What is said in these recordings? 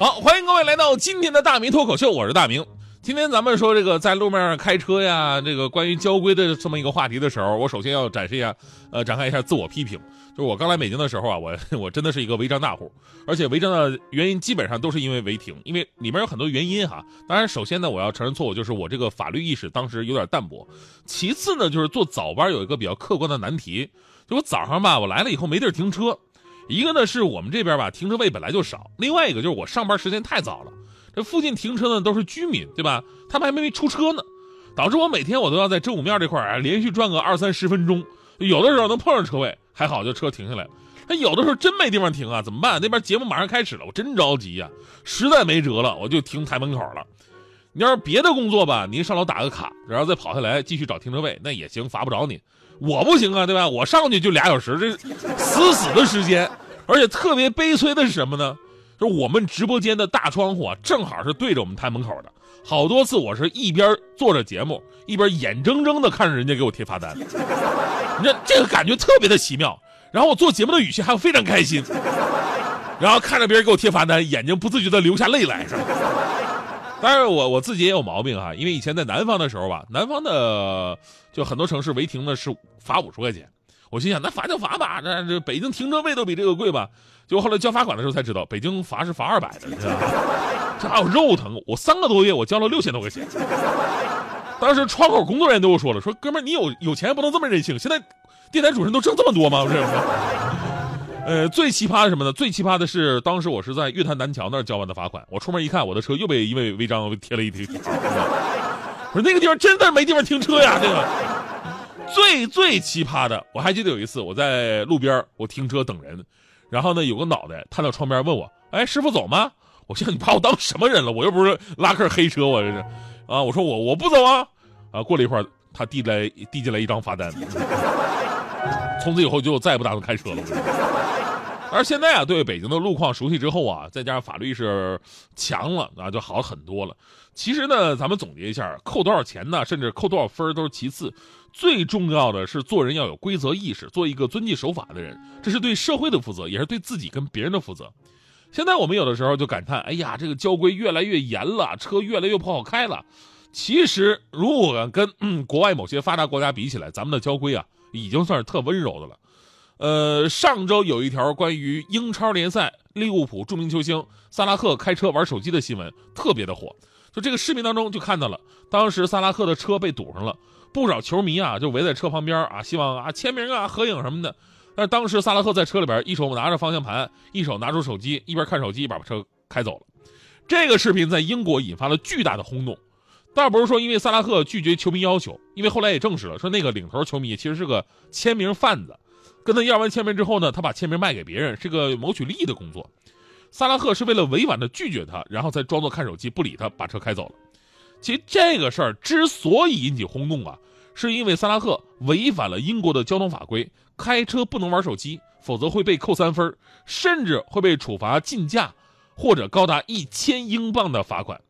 好，欢迎各位来到今天的大明脱口秀，我是大明。今天咱们说这个在路面上开车呀，这个关于交规的这么一个话题的时候，我首先要展示一下，呃，展开一下自我批评。就是我刚来北京的时候啊，我 我真的是一个违章大户，而且违章的原因基本上都是因为违停，因为里面有很多原因哈。当然，首先呢，我要承认错误，就是我这个法律意识当时有点淡薄。其次呢，就是做早班有一个比较客观的难题，就我早上吧，我来了以后没地儿停车。一个呢是我们这边吧停车位本来就少，另外一个就是我上班时间太早了，这附近停车呢都是居民，对吧？他们还没出车呢，导致我每天我都要在真武庙这块啊连续转个二三十分钟，有的时候能碰上车位，还好就车停下来了。他有的时候真没地方停啊，怎么办？那边节目马上开始了，我真着急呀，实在没辙了，我就停台门口了。你要是别的工作吧，您上楼打个卡，然后再跑下来继续找停车位，那也行，罚不着你。我不行啊，对吧？我上去就俩小时，这死死的时间，而且特别悲催的是什么呢？就是我们直播间的大窗户啊，正好是对着我们台门口的。好多次我是一边做着节目，一边眼睁睁的看着人家给我贴罚单。你这这个感觉特别的奇妙。然后我做节目的语气还非常开心，然后看着别人给我贴罚单，眼睛不自觉的流下泪来。当然，我我自己也有毛病哈，因为以前在南方的时候吧，南方的就很多城市违停呢是罚五十块钱，我心想那罚就罚吧，这这北京停车位都比这个贵吧？结果后来交罚款的时候才知道，北京罚是罚二百的，这还有肉疼，我三个多月我交了六千多块钱。当时窗口工作人员都说了，说哥们儿你有有钱不能这么任性，现在电台主持人都挣这么多吗？不是。呃，最奇葩的什么呢？最奇葩的是，当时我是在月坛南桥那儿交完的罚款。我出门一看，我的车又被一位违章贴了一条。我说那个地方真的没地方停车呀！这个最最奇葩的，我还记得有一次我在路边我停车等人，然后呢有个脑袋探到窗边问我：“哎，师傅走吗？”我想你把我当什么人了？我又不是拉客黑车，我这是啊！我说我我不走啊！啊，过了一会儿，他递来递进来一张罚单。从此以后就再也不打算开车了。而现在啊，对北京的路况熟悉之后啊，再加上法律是强了啊，就好很多了。其实呢，咱们总结一下，扣多少钱呢，甚至扣多少分都是其次，最重要的是做人要有规则意识，做一个遵纪守法的人，这是对社会的负责，也是对自己跟别人的负责。现在我们有的时候就感叹，哎呀，这个交规越来越严了，车越来越不好开了。其实，如果跟国外某些发达国家比起来，咱们的交规啊。已经算是特温柔的了，呃，上周有一条关于英超联赛利物浦著名球星萨拉赫开车玩手机的新闻，特别的火。就这个视频当中就看到了，当时萨拉赫的车被堵上了，不少球迷啊就围在车旁边啊，希望啊签名啊合影什么的。但是当时萨拉赫在车里边，一手拿着方向盘，一手拿出手机，一边看手机一边把车开走了。这个视频在英国引发了巨大的轰动。倒不是说因为萨拉赫拒绝球迷要求，因为后来也证实了，说那个领头球迷其实是个签名贩子，跟他要完签名之后呢，他把签名卖给别人，是个谋取利益的工作。萨拉赫是为了委婉的拒绝他，然后再装作看手机不理他，把车开走了。其实这个事儿之所以引起轰动啊，是因为萨拉赫违反了英国的交通法规，开车不能玩手机，否则会被扣三分，甚至会被处罚禁驾或者高达一千英镑的罚款。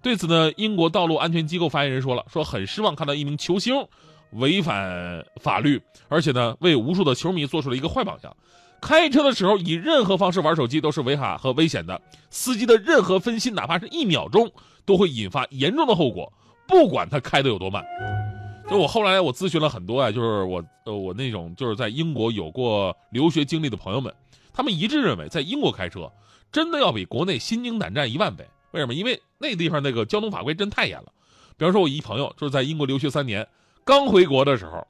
对此呢，英国道路安全机构发言人说了，说很失望看到一名球星违反法律，而且呢，为无数的球迷做出了一个坏榜样。开车的时候以任何方式玩手机都是违法和危险的，司机的任何分心，哪怕是一秒钟，都会引发严重的后果，不管他开的有多慢。就我后来我咨询了很多啊，就是我呃我那种就是在英国有过留学经历的朋友们，他们一致认为，在英国开车真的要比国内心惊胆战一万倍。为什么？因为那地方那个交通法规真太严了。比方说，我一朋友就是在英国留学三年，刚回国的时候，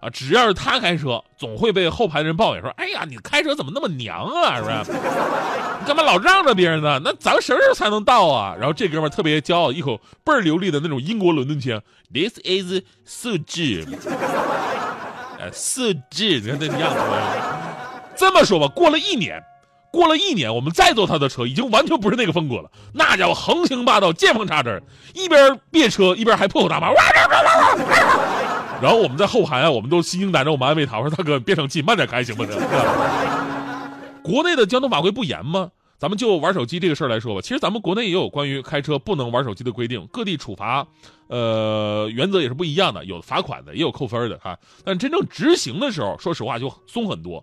啊，只要是他开车，总会被后排的人抱怨说：“哎呀，你开车怎么那么娘啊？是不是？你干嘛老让着别人呢？那咱们什么时候才能到啊？”然后这哥们特别骄傲，一口倍儿流利的那种英国伦敦腔：“This is 素质，呃，素质，你看这个样子。这么说吧，过了一年。过了一年，我们再坐他的车，已经完全不是那个风格了。那家伙横行霸道，见缝插针，一边别车一边还破口大骂。然后我们在后排啊，我们都心惊胆战，我们安慰他，我说大哥别生气，慢点开行不行？国内的交通法规不严吗？咱们就玩手机这个事儿来说吧，其实咱们国内也有关于开车不能玩手机的规定，各地处罚，呃，原则也是不一样的，有罚款的，也有扣分的哈。但真正执行的时候，说实话就松很多。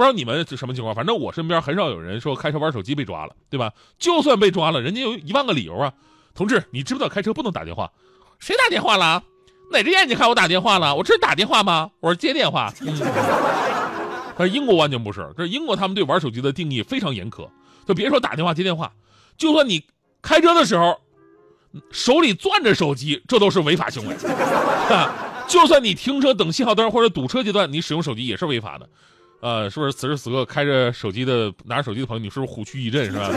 不知道你们是什么情况，反正我身边很少有人说开车玩手机被抓了，对吧？就算被抓了，人家有一万个理由啊。同志，你知不知道开车不能打电话？谁打电话了？哪只眼睛看我打电话了？我这是打电话吗？我是接电话。但是英国完全不是，这英国他们对玩手机的定义非常严苛。就别说打电话接电话，就算你开车的时候手里攥着手机，这都是违法行为。就算你停车等信号灯或者堵车阶段，你使用手机也是违法的。呃，是不是此时此刻开着手机的拿着手机的朋友，你是不是虎躯一震，是吧？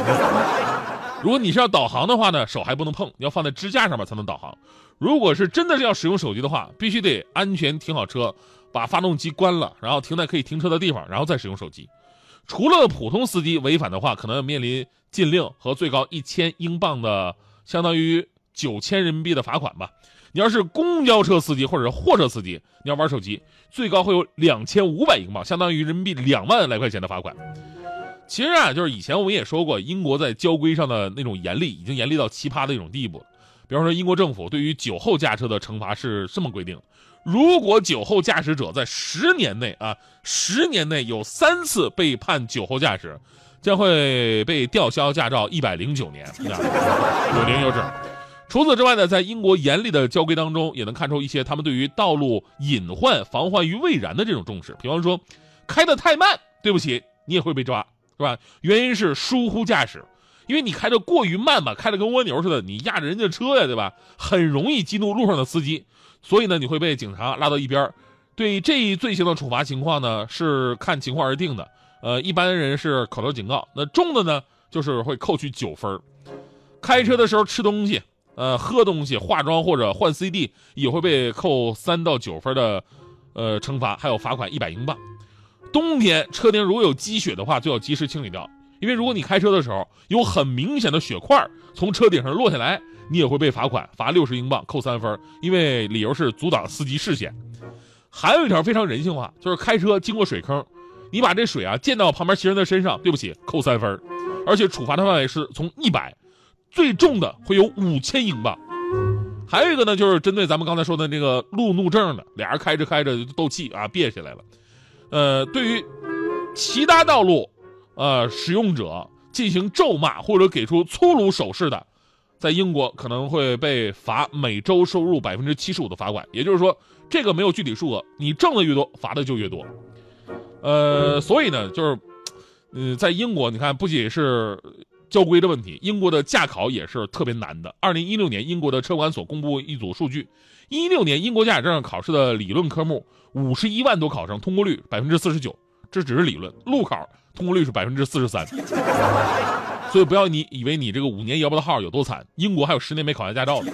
如果你是要导航的话呢，手还不能碰，你要放在支架上面才能导航。如果是真的是要使用手机的话，必须得安全停好车，把发动机关了，然后停在可以停车的地方，然后再使用手机。除了普通司机违反的话，可能要面临禁令和最高一千英镑的，相当于九千人民币的罚款吧。你要是公交车司机或者是货车司机，你要玩手机，最高会有两千五百英镑，相当于人民币两万来块钱的罚款。其实啊，就是以前我们也说过，英国在交规上的那种严厉，已经严厉到奇葩的一种地步。比方说，英国政府对于酒后驾车的惩罚是这么规定。如果酒后驾驶者在十年内啊，十年内有三次被判酒后驾驶，将会被吊销驾照一百零九年，有零有整。除此之外呢，在英国严厉的交规当中，也能看出一些他们对于道路隐患防患于未然的这种重视。比方说，开得太慢，对不起，你也会被抓，是吧？原因是疏忽驾驶，因为你开得过于慢嘛，开得跟蜗牛似的，你压着人家车呀，对吧？很容易激怒路上的司机。所以呢，你会被警察拉到一边对这一罪行的处罚情况呢，是看情况而定的。呃，一般人是口头警告，那重的呢，就是会扣去九分开车的时候吃东西、呃喝东西、化妆或者换 CD 也会被扣三到九分的，呃惩罚，还有罚款一百英镑。冬天车顶如果有积雪的话，就要及时清理掉，因为如果你开车的时候有很明显的雪块从车顶上落下来。你也会被罚款，罚六十英镑，扣三分，因为理由是阻挡司机视线。还有一条非常人性化，就是开车经过水坑，你把这水啊溅到旁边行人的身上，对不起，扣三分，而且处罚的范围是从一百，最重的会有五千英镑。还有一个呢，就是针对咱们刚才说的那个路怒症的，俩人开着开着斗气啊，憋起来了。呃，对于其他道路呃使用者进行咒骂或者给出粗鲁手势的。在英国可能会被罚每周收入百分之七十五的罚款，也就是说，这个没有具体数额，你挣的越多，罚的就越多。呃，所以呢，就是，嗯，在英国，你看不仅是交规的问题，英国的驾考也是特别难的。二零一六年，英国的车管所公布一组数据，一六年英国驾驶证考试的理论科目五十一万多考生，通过率百分之四十九，这只是理论，路考通过率是百分之四十三。所以不要你以为你这个五年摇不到号有多惨，英国还有十年没考下驾照呢。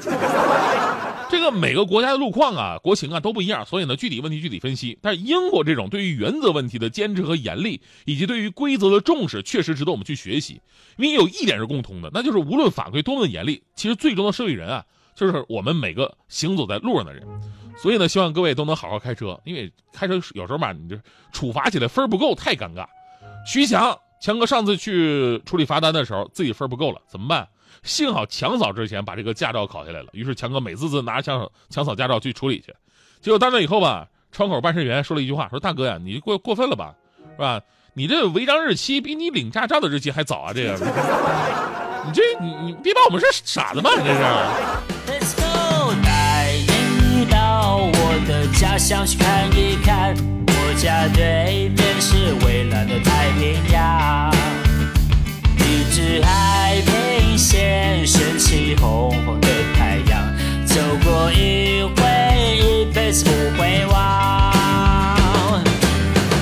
这个每个国家的路况啊、国情啊都不一样，所以呢具体问题具体分析。但是英国这种对于原则问题的坚持和严厉，以及对于规则的重视，确实值得我们去学习。因为有一点是共通的，那就是无论法规多么严厉，其实最终的受益人啊，就是我们每个行走在路上的人。所以呢，希望各位都能好好开车，因为开车有时候嘛，你这处罚起来分不够太尴尬。徐翔。强哥上次去处理罚单的时候，自己分不够了，怎么办？幸好强嫂之前把这个驾照考下来了，于是强哥美滋滋拿着强嫂强嫂驾照去处理去。结果到那以后吧，窗口办事员说了一句话，说：“大哥呀，你过过分了吧，是吧？你这违章日期比你领驾照的日期还早啊，这个，你这你你别把我们是傻子吧？你这是。”家乡去看一看。家对面是蔚蓝的太平洋，一直海线升起红红的太阳，走过一回，一辈子不会忘。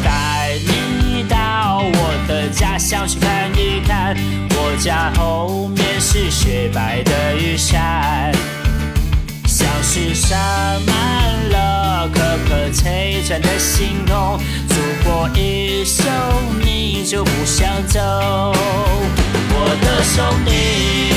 带你到我的家乡去看一看，我家后面是雪白的玉山，像是洒满了可可。颗璀璨的星空，走过一生你就不想走。我的生命，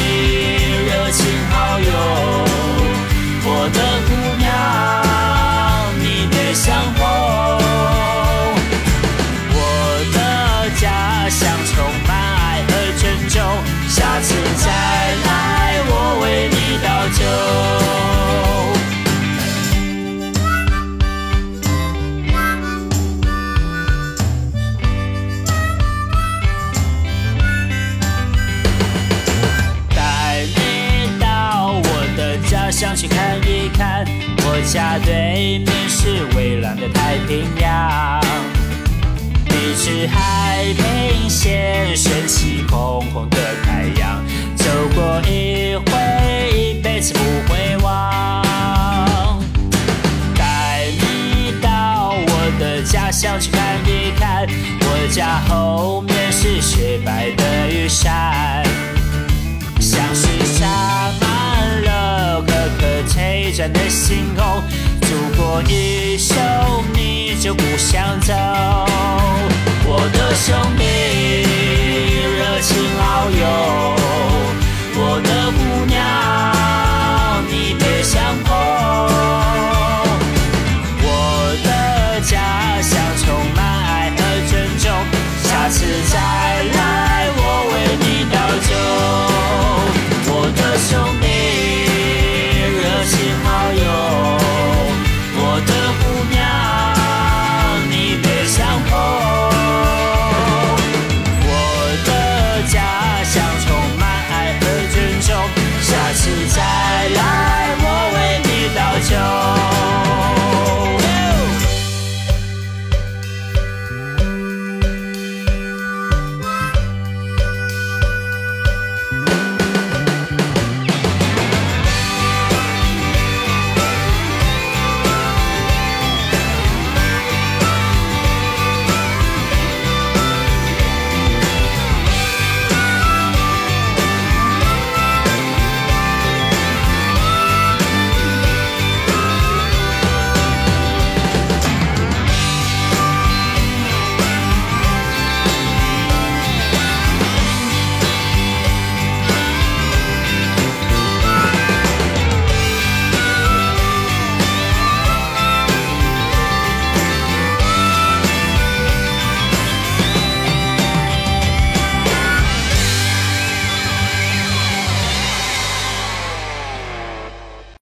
家对面是蔚蓝的太平洋。你是海平线升起红红的太阳，走过一回，一辈子不会忘。带你到我的家乡去看一看，我家后面是雪白的玉山，像是洒满了颗颗璀璨的星空，我一笑你就不想走。我的生命，